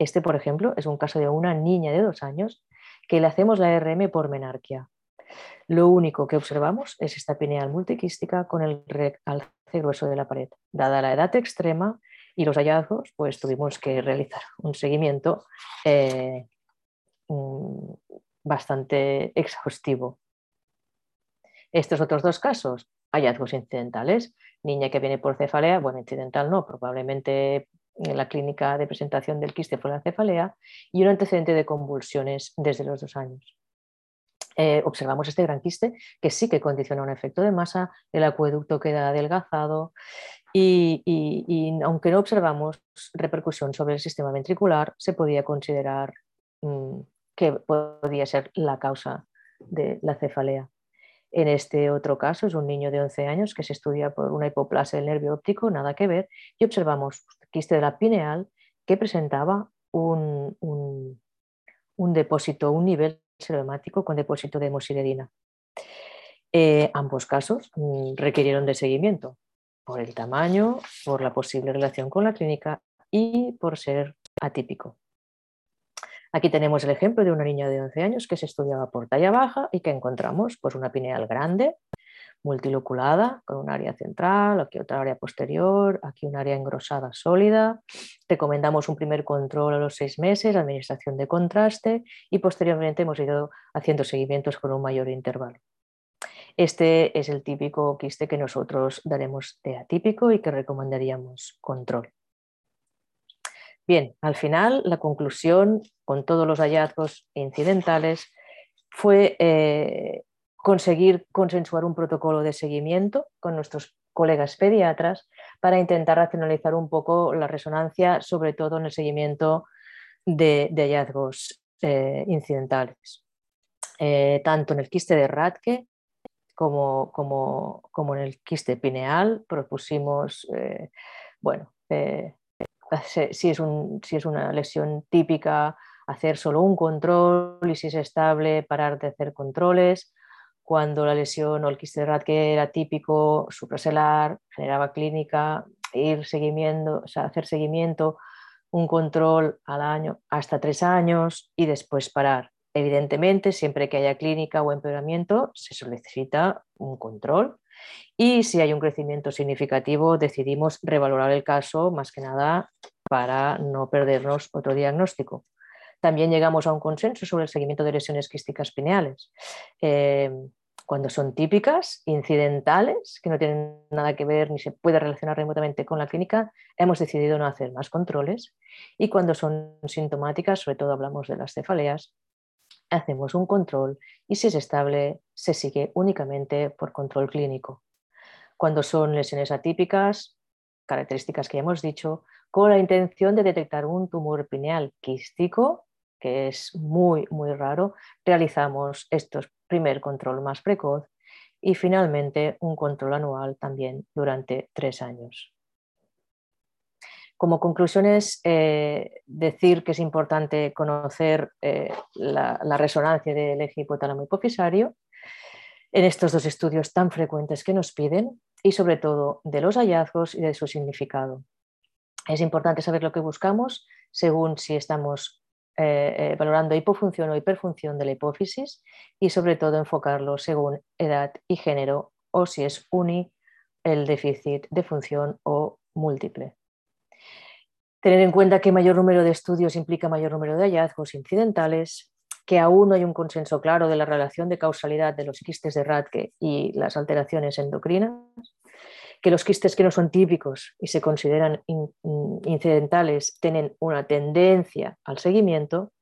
Este, por ejemplo, es un caso de una niña de dos años que le hacemos la RM por menarquia. Lo único que observamos es esta pineal multiquística con el realce grueso de la pared. Dada la edad extrema y los hallazgos, pues tuvimos que realizar un seguimiento eh, mm, bastante exhaustivo. Estos otros dos casos, hallazgos incidentales, niña que viene por cefalea, bueno, incidental no, probablemente en la clínica de presentación del quiste fue la cefalea, y un antecedente de convulsiones desde los dos años. Eh, observamos este gran quiste que sí que condiciona un efecto de masa, el acueducto queda adelgazado y, aunque no observamos repercusión sobre el sistema ventricular, se podía considerar mm, que podía ser la causa de la cefalea. En este otro caso es un niño de 11 años que se estudia por una hipoplasia del nervio óptico, nada que ver, y observamos quiste de la pineal que presentaba un, un, depósito, un nivel seromático con depósito de hemosiderina. Eh, ambos casos mm, requirieron de seguimiento por el tamaño, por la posible relación con la clínica y por ser atípico. Aquí tenemos el ejemplo de una niña de 11 años que se estudiaba por talla baja y que encontramos pues, una pineal grande, multiloculada, con un área central, aquí otra área posterior, aquí un área engrosada sólida. Recomendamos un primer control a los seis meses, administración de contraste y posteriormente hemos ido haciendo seguimientos con un mayor intervalo. Este es el típico quiste que nosotros daremos de atípico y que recomendaríamos control. Bien, al final la conclusión con todos los hallazgos incidentales fue eh, conseguir consensuar un protocolo de seguimiento con nuestros colegas pediatras para intentar racionalizar un poco la resonancia, sobre todo en el seguimiento de, hallazgos eh, incidentales. Eh, tanto en el quiste de Radke como, como, en el quiste pineal propusimos, bueno, si es, si es una lesión típica, hacer solo un control y si es estable, parar de hacer controles. Cuando la lesión o el quiste que era típico, supraselar, generaba clínica, ir seguimiento, hacer seguimiento, un control al año hasta tres años y después parar. Evidentemente, siempre que haya clínica o empeoramiento, se solicita un control y si hay un crecimiento significativo, decidimos revalorar el caso más que nada para no perdernos otro diagnóstico. También llegamos a un consenso sobre el seguimiento de lesiones quísticas pineales. Eh, cuando son típicas, incidentales, que no tienen nada que ver ni se puede relacionar remotamente con la clínica, hemos decidido no hacer más controles. Y cuando son sintomáticas, sobre todo hablamos de las cefaleas, hacemos un control y si es estable, se sigue únicamente por control clínico. Cuando son lesiones atípicas, características que ya hemos dicho, con la intención de detectar un tumor pineal quístico, que es muy, muy raro, realizamos estos primer control más precoz y finalmente un control anual también durante tres años. Como conclusiones, eh, decir que es importante conocer eh, la, la, resonancia del eje hipotálamo hipofisario en estos dos estudios tan frecuentes que nos piden y sobre todo de los hallazgos y de su significado. Es importante saber lo que buscamos según si estamos eh, valorando hipofunción o hiperfunción de la hipófisis y sobre todo enfocarlo según edad y género o si es uni el déficit de función o múltiple. Tener en cuenta que mayor número de estudios implica mayor número de hallazgos incidentales, que aún no hay un consenso claro de la relación de causalidad de los quistes de Radke y las alteraciones endocrinas, que los quistes que no son típicos y se consideran incidentales tienen una tendencia al seguimiento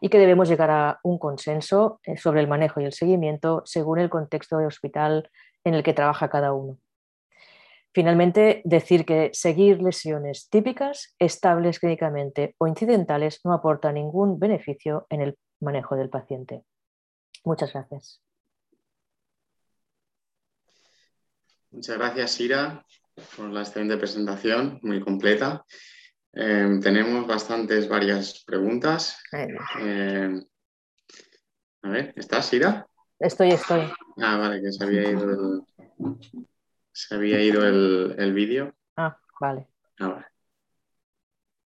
y que debemos llegar a un consenso eh, sobre el manejo y el seguimiento según el contexto de hospital en el que trabaja cada uno. Finalmente, decir que seguir lesiones típicas, estables clínicamente o incidentales no aporta ningún beneficio en el manejo del paciente. Muchas gracias. Muchas gracias, Sira, por la excelente presentación, muy completa. Eh, tenemos bastantes, varias preguntas. Eh, a ver, ¿estás, Sira? Estoy, estoy. Ah, vale, que se había ido el, se había ido el, vídeo. Ah, vale. Ah,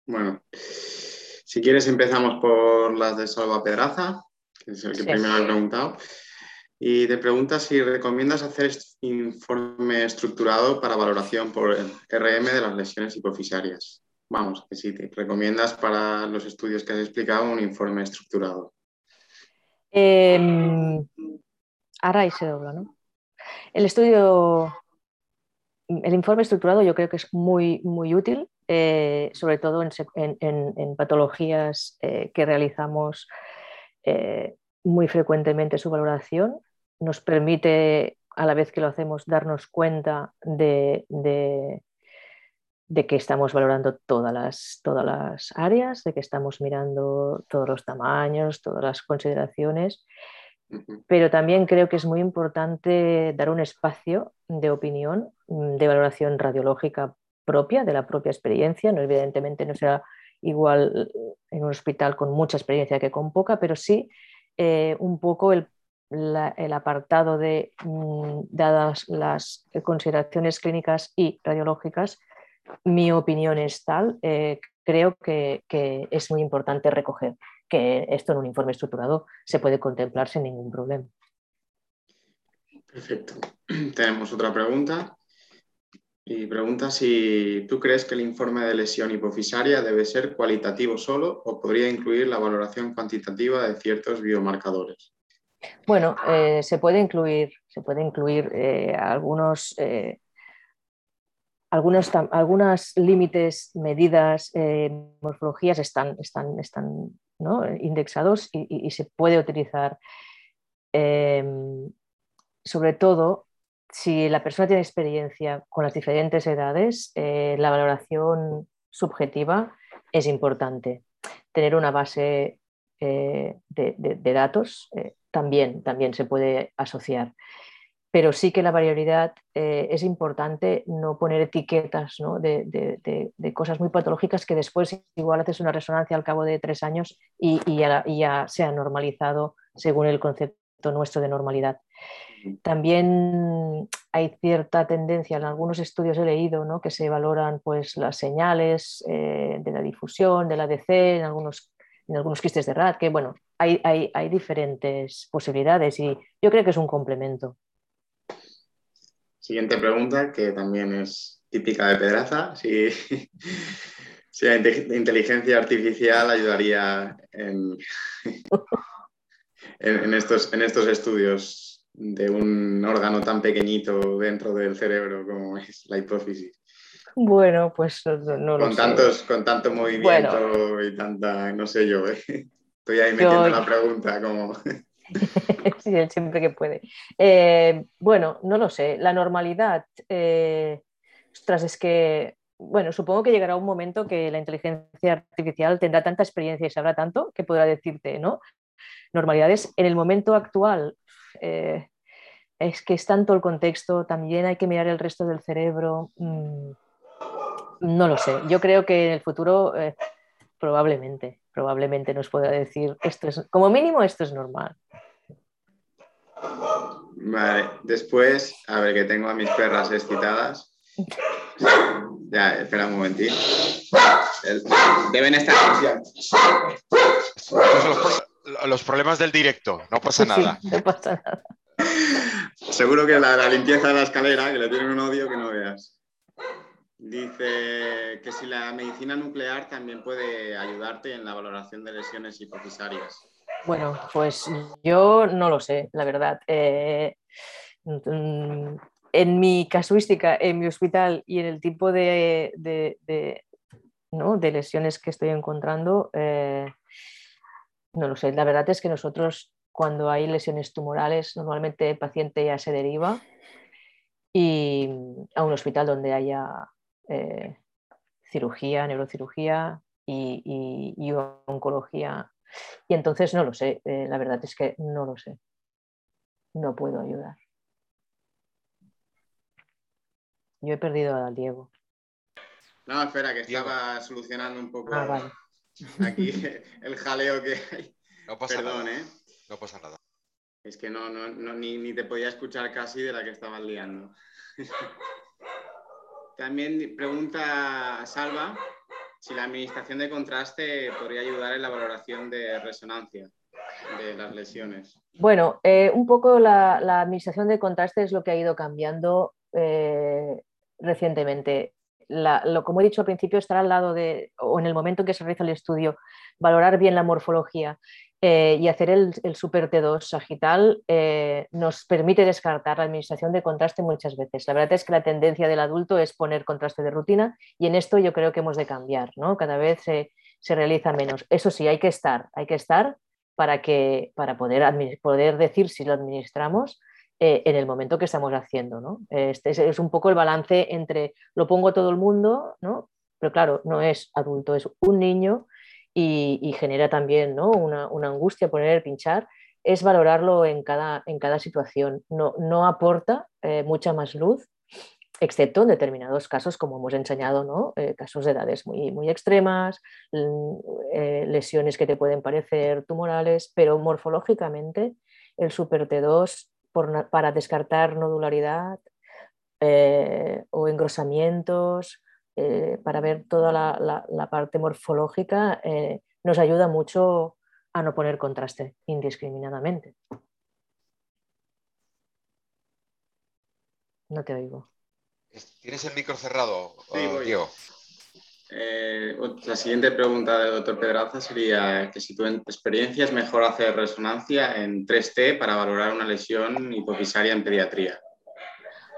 bueno, si quieres empezamos por las de Salva Pedraza, que es el que primero ha preguntado. Y te pregunta si recomiendas hacer informe estructurado para valoración por RM de las lesiones hipofisarias. Vamos, que sí, recomiendas para los estudios que has explicado un informe estructurado. Eh, ahora ahí se dobla, ¿no? El estudio, el informe estructurado yo creo que es muy, muy útil, eh, sobre todo en, patologías eh, que realizamos eh, muy frecuentemente su valoración. Nos permite, a la vez que lo hacemos, darnos cuenta de, de que estamos valorando todas las, todas las áreas, de que estamos mirando todos los tamaños, todas las consideraciones, pero también creo que es muy importante dar un espacio de opinión, mm, de valoración radiológica propia, de la propia experiencia. No, evidentemente no será igual en un hospital con mucha experiencia que con poca, pero sí eh, un poco el, el apartado de, mm, dadas las consideraciones clínicas y radiológicas, mi opinión es tal, eh, creo que, es muy importante recoger que esto en un informe estructurado se puede contemplar sin ningún problema. Perfecto. *clears throat* Tenemos otra pregunta. Y pregunta si tú crees que el informe de lesión hipofisaria debe ser cualitativo solo o podría incluir la valoración cuantitativa de ciertos biomarcadores. Bueno, eh, se puede incluir, se puede incluir eh, algunos algunos, algunas límites, medidas, eh, morfologías están, están, están indexados y, se puede utilizar. Em, sobre todo, si la persona tiene experiencia con las diferentes edades, eh, la valoración subjetiva es importante. Tener una base eh, de, datos también, también se puede asociar. Pero sí que la variabilidad eh, es importante no poner etiquetas De, cosas muy patológicas que después igual haces una resonancia al cabo de tres años y, ya, se ha normalizado según el concepto nuestro de normalidad. También hay cierta tendencia, en algunos estudios he leído que se valoran pues, las señales eh, de la difusión, del ADC, en algunos, en algunos quistes de RAD, que bueno, hay, hay diferentes posibilidades y yo creo que es un complemento. Siguiente pregunta, que también es típica de Pedraza. Si, *laughs* la inteligencia artificial ayudaría *laughs* en, estos, en estos estudios de un órgano tan pequeñito dentro del cerebro como es la hipófisis. Bueno, pues no, con tantos, Con tanto movimiento y tanta, no sé yo, ¿eh? Estoy ahí metiendo la pregunta como... *laughs* sí, siempre que puede. Eh, bueno, no lo sé. La normalidad, eh, ostras, es que, bueno, supongo que llegará un momento que la inteligencia artificial tendrá tanta experiencia y sabrá tanto que podrá decirte, ¿no? Normalidades. En el momento actual, eh, es que es tanto el contexto, también hay que mirar el resto del cerebro. Mm, no lo sé. Yo creo que en el futuro, probablemente, probablemente nos pueda decir, esto es, como mínimo, esto es normal. Vale, después, a ver que tengo a mis perras excitadas. Ya, espera un momentito. Deben estar los, problemas del directo, no pasa nada. no pasa nada. Seguro que la, limpieza de la escalera, que le tienen un odio que no veas. Dice que si la medicina nuclear también puede ayudarte en la valoración de lesiones hipofisarias. Bueno, pues yo no lo sé, la verdad. Eh, en mi casuística, en mi hospital y en el tipo de, lesiones que estoy encontrando, eh, no lo sé. La verdad es que nosotros cuando hay lesiones tumorales, normalmente el paciente ya se deriva y a un hospital donde haya eh, cirugía, neurocirugía y, y oncología y entonces no lo sé, eh, la verdad es que no lo sé. No puedo ayudar. Yo he perdido a Diego. No, espera, que estaba solucionando un poco ah, aquí *laughs* el jaleo que hay. No pasa Perdón, nada. ¿eh? No pasa nada. Es que no, ni, ni, te podía escuchar casi de la que estabas liando. También pregunta Salva si la administración de contraste podría ayudar en la valoración de resonancia. de las lesiones? Bueno, eh, un poco la, administración de contraste es lo que ha ido cambiando eh, recientemente. lo, como he dicho al principio, estar al lado de, o en el momento en que se realiza el estudio, valorar bien la morfología eh, y hacer el, Super T2 sagital nos permite descartar la administración de contraste muchas veces. La verdad es que la tendencia del adulto es poner contraste de rutina y en esto yo creo que hemos de cambiar, ¿no? Cada vez se, se realiza menos. Eso sí, hay que estar, hay que estar para, que, para poder, poder decir si lo administramos eh, en el momento que estamos haciendo. ¿no? Este es, un poco el balance entre lo pongo todo el mundo, ¿no? pero claro, no es adulto, es un niño y, genera también ¿no? una, una, angustia poner, pinchar, es valorarlo en cada, en cada situación. No, no aporta eh, mucha más luz excepto en determinados casos, como hemos enseñado, ¿no? Eh, casos de edades muy, muy extremas, eh, lesiones que te pueden parecer tumorales, pero morfológicamente el super T2 para descartar nodularidad o engrosamientos, para ver toda la, la parte morfológica, nos ayuda mucho a no poner contraste indiscriminadamente. No te oigo. ¿Tienes el micro cerrado, sí, Diego? Eh, la siguiente pregunta del doctor Pedraza sería que si tu experiencia es mejor hacer resonancia en 3T para valorar una lesión hipofisaria en pediatría.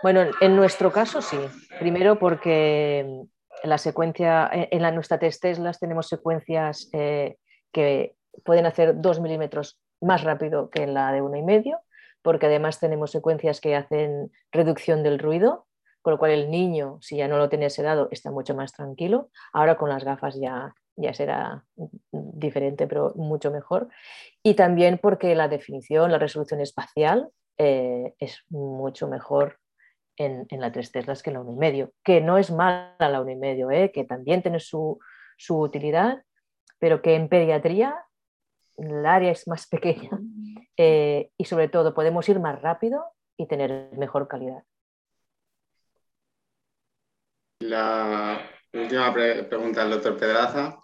Bueno, en nuestro caso sí. Primero porque la secuencia, en la nuestra test las tenemos secuencias eh, que pueden hacer 2 milímetros más rápido que en la de uno y medio, porque además tenemos secuencias que hacen reducción del ruido con lo cual el niño, si ya no lo tiene sedado, está mucho más tranquilo. Ahora con las gafas ya, ya será diferente, pero mucho mejor. Y también porque la definición, la resolución espacial eh, es mucho mejor en, en, la 3 Teslas que en la 1,5, que no es mala la 1,5, eh, que también tiene su, su utilidad, pero que en pediatría el área es más *laughs* pequeña eh, y sobre todo podemos ir más rápido y tener mejor calidad. La última pregunta al doctor Pedraza.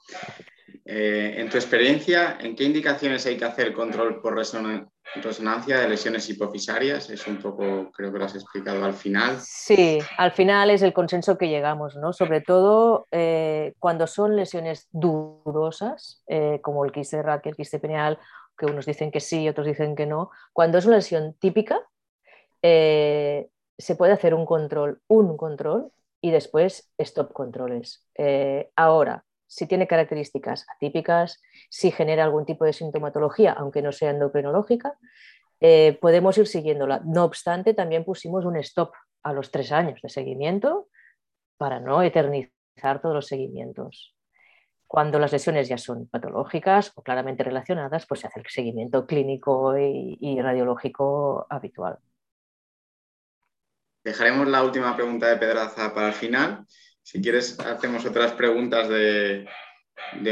Eh, en tu experiencia, ¿en qué indicaciones hay que hacer control por resonancia de lesiones hipofisarias? Es un poco, creo que lo has explicado al final. Sí, al final es el consenso que llegamos, ¿no? Sobre todo eh, cuando son lesiones dudosas, eh, como el quiste de el quiste peneal, que unos dicen que sí, otros dicen que no. Cuando es una lesión típica, se puede hacer un control, un control y después stop controles. Ahora, si tiene características atípicas, si genera algún tipo de sintomatología, aunque no sea endocrinológica, eh, podemos ir siguiéndola. No obstante, también pusimos un stop a los tres años de seguimiento para no eternizar todos los seguimientos. Cuando las lesiones ya son patológicas o claramente relacionadas, pues se hace el seguimiento clínico y radiológico habitual. Dejaremos la última pregunta de Pedraza para el final. Si quieres, hacemos otras preguntas de,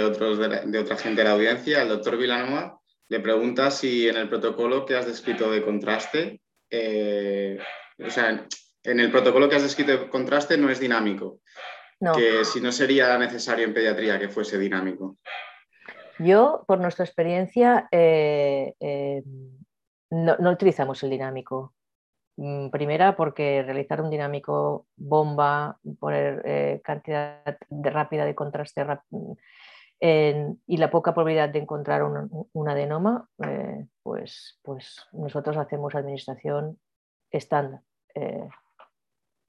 otros, de, otra gente de la audiencia. El doctor Vilanova le pregunta si en el protocolo que has descrito de contraste, eh, o sea, en el protocolo que has descrito de contraste no es dinámico. Que si no sería necesario en pediatría que fuese dinámico. Yo, por nuestra experiencia, eh, eh, no, utilizamos el dinámico. Mm, primera, porque realizar un dinámico bomba, poner eh, cantidad de rápida de contraste y la poca probabilidad de encontrar un, adenoma, eh, pues, pues nosotros hacemos administración estándar, eh,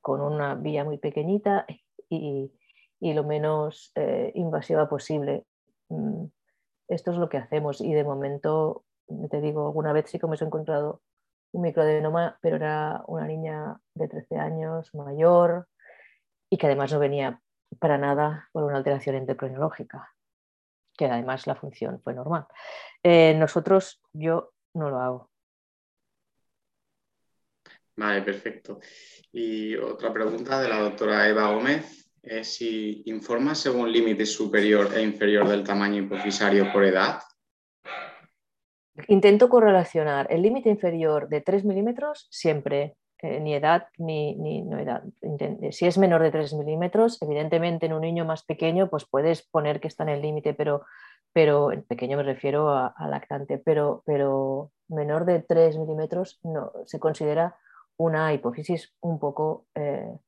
con una vía muy pequeñita y, y lo menos invasiva posible. Mm, esto es lo que hacemos y de momento, te digo, alguna vez sí que hemos encontrado un microadenoma, pero era una niña de 13 años, mayor, y que además no venía para nada por una alteración endocrinológica, que además la función fue normal. Eh, nosotros, yo no lo hago. Vale, perfecto. Y otra pregunta de la doctora Eva Gómez es si informa según límite superior e inferior del tamaño hipofisario por edad. Intento correlacionar el límite inferior de 3 milímetros siempre, eh, ni edad ni, no edad. Si es menor de 3 milímetros, evidentemente en un niño más pequeño pues puedes poner que está en el límite, pero pero en pequeño me refiero a, lactante, pero, pero menor de 3 milímetros no, se considera una hipófisis un poco eh,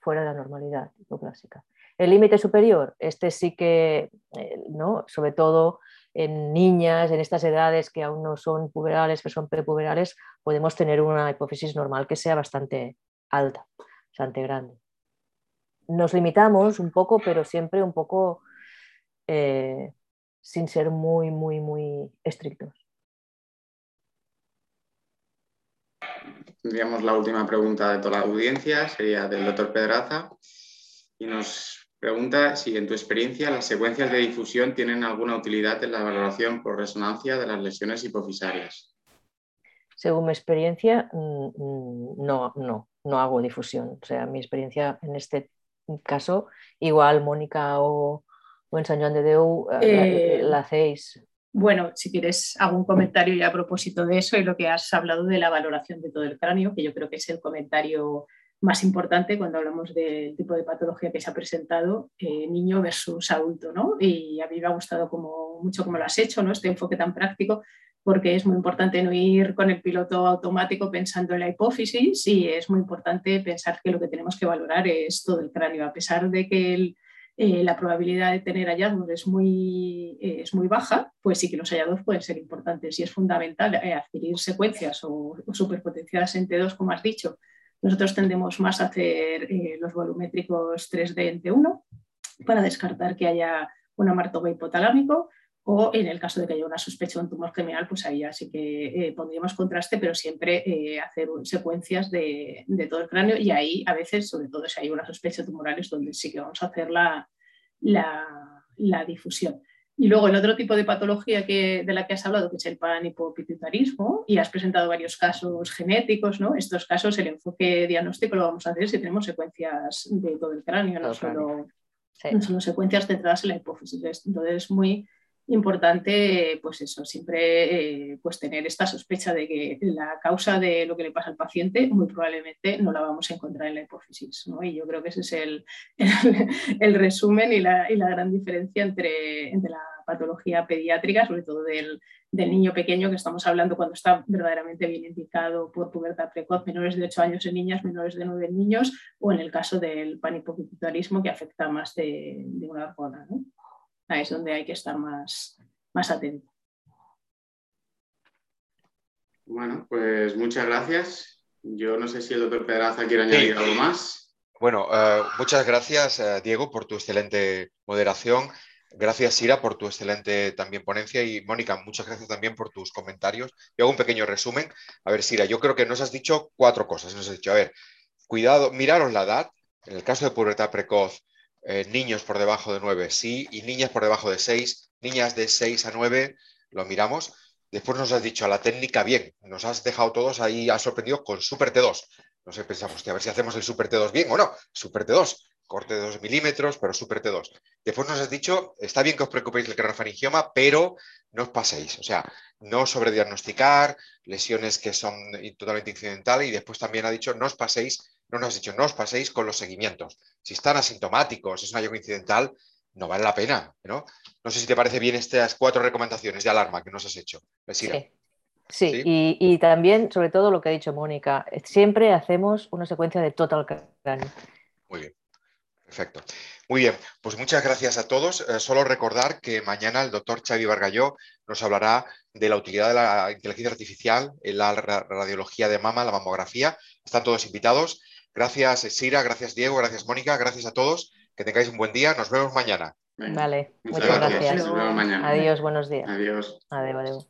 fuera de la normalidad hipoclásica. El límite superior, este sí que, eh, ¿no? sobre todo en niñas, en estas edades que aún no son puberales, que son prepuberales, podemos tener una hipófisis normal que sea bastante alta, bastante grande. Nos limitamos un poco, pero siempre un poco eh, sin ser muy, muy, muy estrictos. Tendríamos la última pregunta de toda la audiencia, sería del doctor Pedraza, y nos pregunta si en tu experiencia las secuencias de difusión tienen alguna utilidad en la valoración por resonancia de las lesiones hipofisarias. Según mi experiencia, mm, mm, no, no, no hago difusión. O sea, mi experiencia en este caso, igual Mónica o, en San Juan de Deu eh, la, hacéis. Bueno, si quieres, hago un comentario ya a propósito de eso y lo que has hablado de la valoración de todo el cráneo, que yo creo que es el comentario más importante cuando hablamos del tipo de patología que se ha presentado, eh, niño versus adulto, ¿no? Y a mí me ha gustado como, mucho cómo lo has hecho, ¿no? Este enfoque tan práctico, porque es muy importante no ir con el piloto automático pensando en la hipófisis y es muy importante pensar que lo que tenemos que valorar es todo el cráneo, a pesar de que eh, la probabilidad de tener hallazgos es muy, eh, es muy baja, pues sí que los hallazgos pueden ser importantes y es fundamental adquirir secuencias o, o superpotenciadas en T2, como has dicho, nosotros tendemos más a hacer eh, los volumétricos 3D en T1 para descartar que haya un amartogo hipotalámico o en el caso de que haya una sospecha de un tumor germinal, pues ahí así que eh, pondríamos contraste, pero siempre eh, hacer secuencias de, todo el cráneo y ahí a veces, sobre todo si hay una sospecha tumoral, es donde sí que vamos a hacer la, la difusión. Y luego el otro tipo de patología que, de la que has hablado, que es el panhipopituitarismo, y has presentado varios casos genéticos, ¿no? Estos casos, el enfoque diagnóstico lo vamos a hacer si tenemos secuencias de todo el cráneo, no, solo, secuencias centradas en la hipófisis. Entonces, es muy importante, pues eso, siempre eh, pues tener esta sospecha de que la causa de lo que le pasa al paciente muy probablemente no la vamos a encontrar en la hipófisis. ¿no? Y yo creo que ese es el, *laughs* el, resumen y la, y la, gran diferencia entre, entre, la patología pediátrica, sobre todo del, del, niño pequeño que estamos hablando cuando está verdaderamente bien indicado por pubertad precoz, menores de 8 años en niñas, menores de 9 en niños, o en el caso del panhipopituitarismo que afecta más de, de una hormona. Ahí es donde hay que estar más, más atento. Bueno, pues muchas gracias. Yo no sé si el doctor Pedraza quiere añadir algo más. Bueno, eh, muchas gracias, eh, Diego, por tu excelente moderación. Gracias, Sira, por tu excelente también ponencia. Y Mónica, muchas gracias también por tus comentarios. Yo hago un pequeño resumen. A ver, Sira, yo creo que nos has dicho cuatro cosas. Nos has dicho, a ver, cuidado, miraros la edad. En el caso de pubertad precoz, eh, niños por debajo de 9, sí, y niñas por debajo de 6, niñas de 6 a 9, lo miramos. Después nos has dicho a la técnica bien, nos has dejado todos ahí, has sorprendido con Super T2. No sé, pensamos que a ver si hacemos el Super T2 bien o no. Super T2, corte de 2 milímetros, pero Super T2. Después nos has dicho, está bien que os preocupéis del craneofaringioma, pero no os paséis. O sea, no sobrediagnosticar, lesiones que son totalmente incidentales. Y después también ha dicho, no os paséis no nos has dicho, no os paséis con los seguimientos. Si están asintomáticos, es un hallazgo incidental, no vale la pena, ¿no? No sé si te parece bien estas cuatro recomendaciones de alarma que nos has hecho. Sí, sí. Y, también, sobre todo, lo que ha dicho Mónica, siempre hacemos una secuencia de total cráneo. Muy bien, perfecto. Muy bien, pues muchas gracias a todos. Eh, solo recordar que mañana el doctor Xavi Vargalló nos hablará de la utilidad de la inteligencia artificial en la radiología de mama, la mamografía. Están todos invitados. Gracias, Sira, gracias, Diego, gracias, Mónica, gracias a todos. Que tengáis un buen día. Nos vemos mañana. Vale, muchas, gracias. Nos vemos mañana. Adiós, buenos días. Adiós. Adiós, adiós.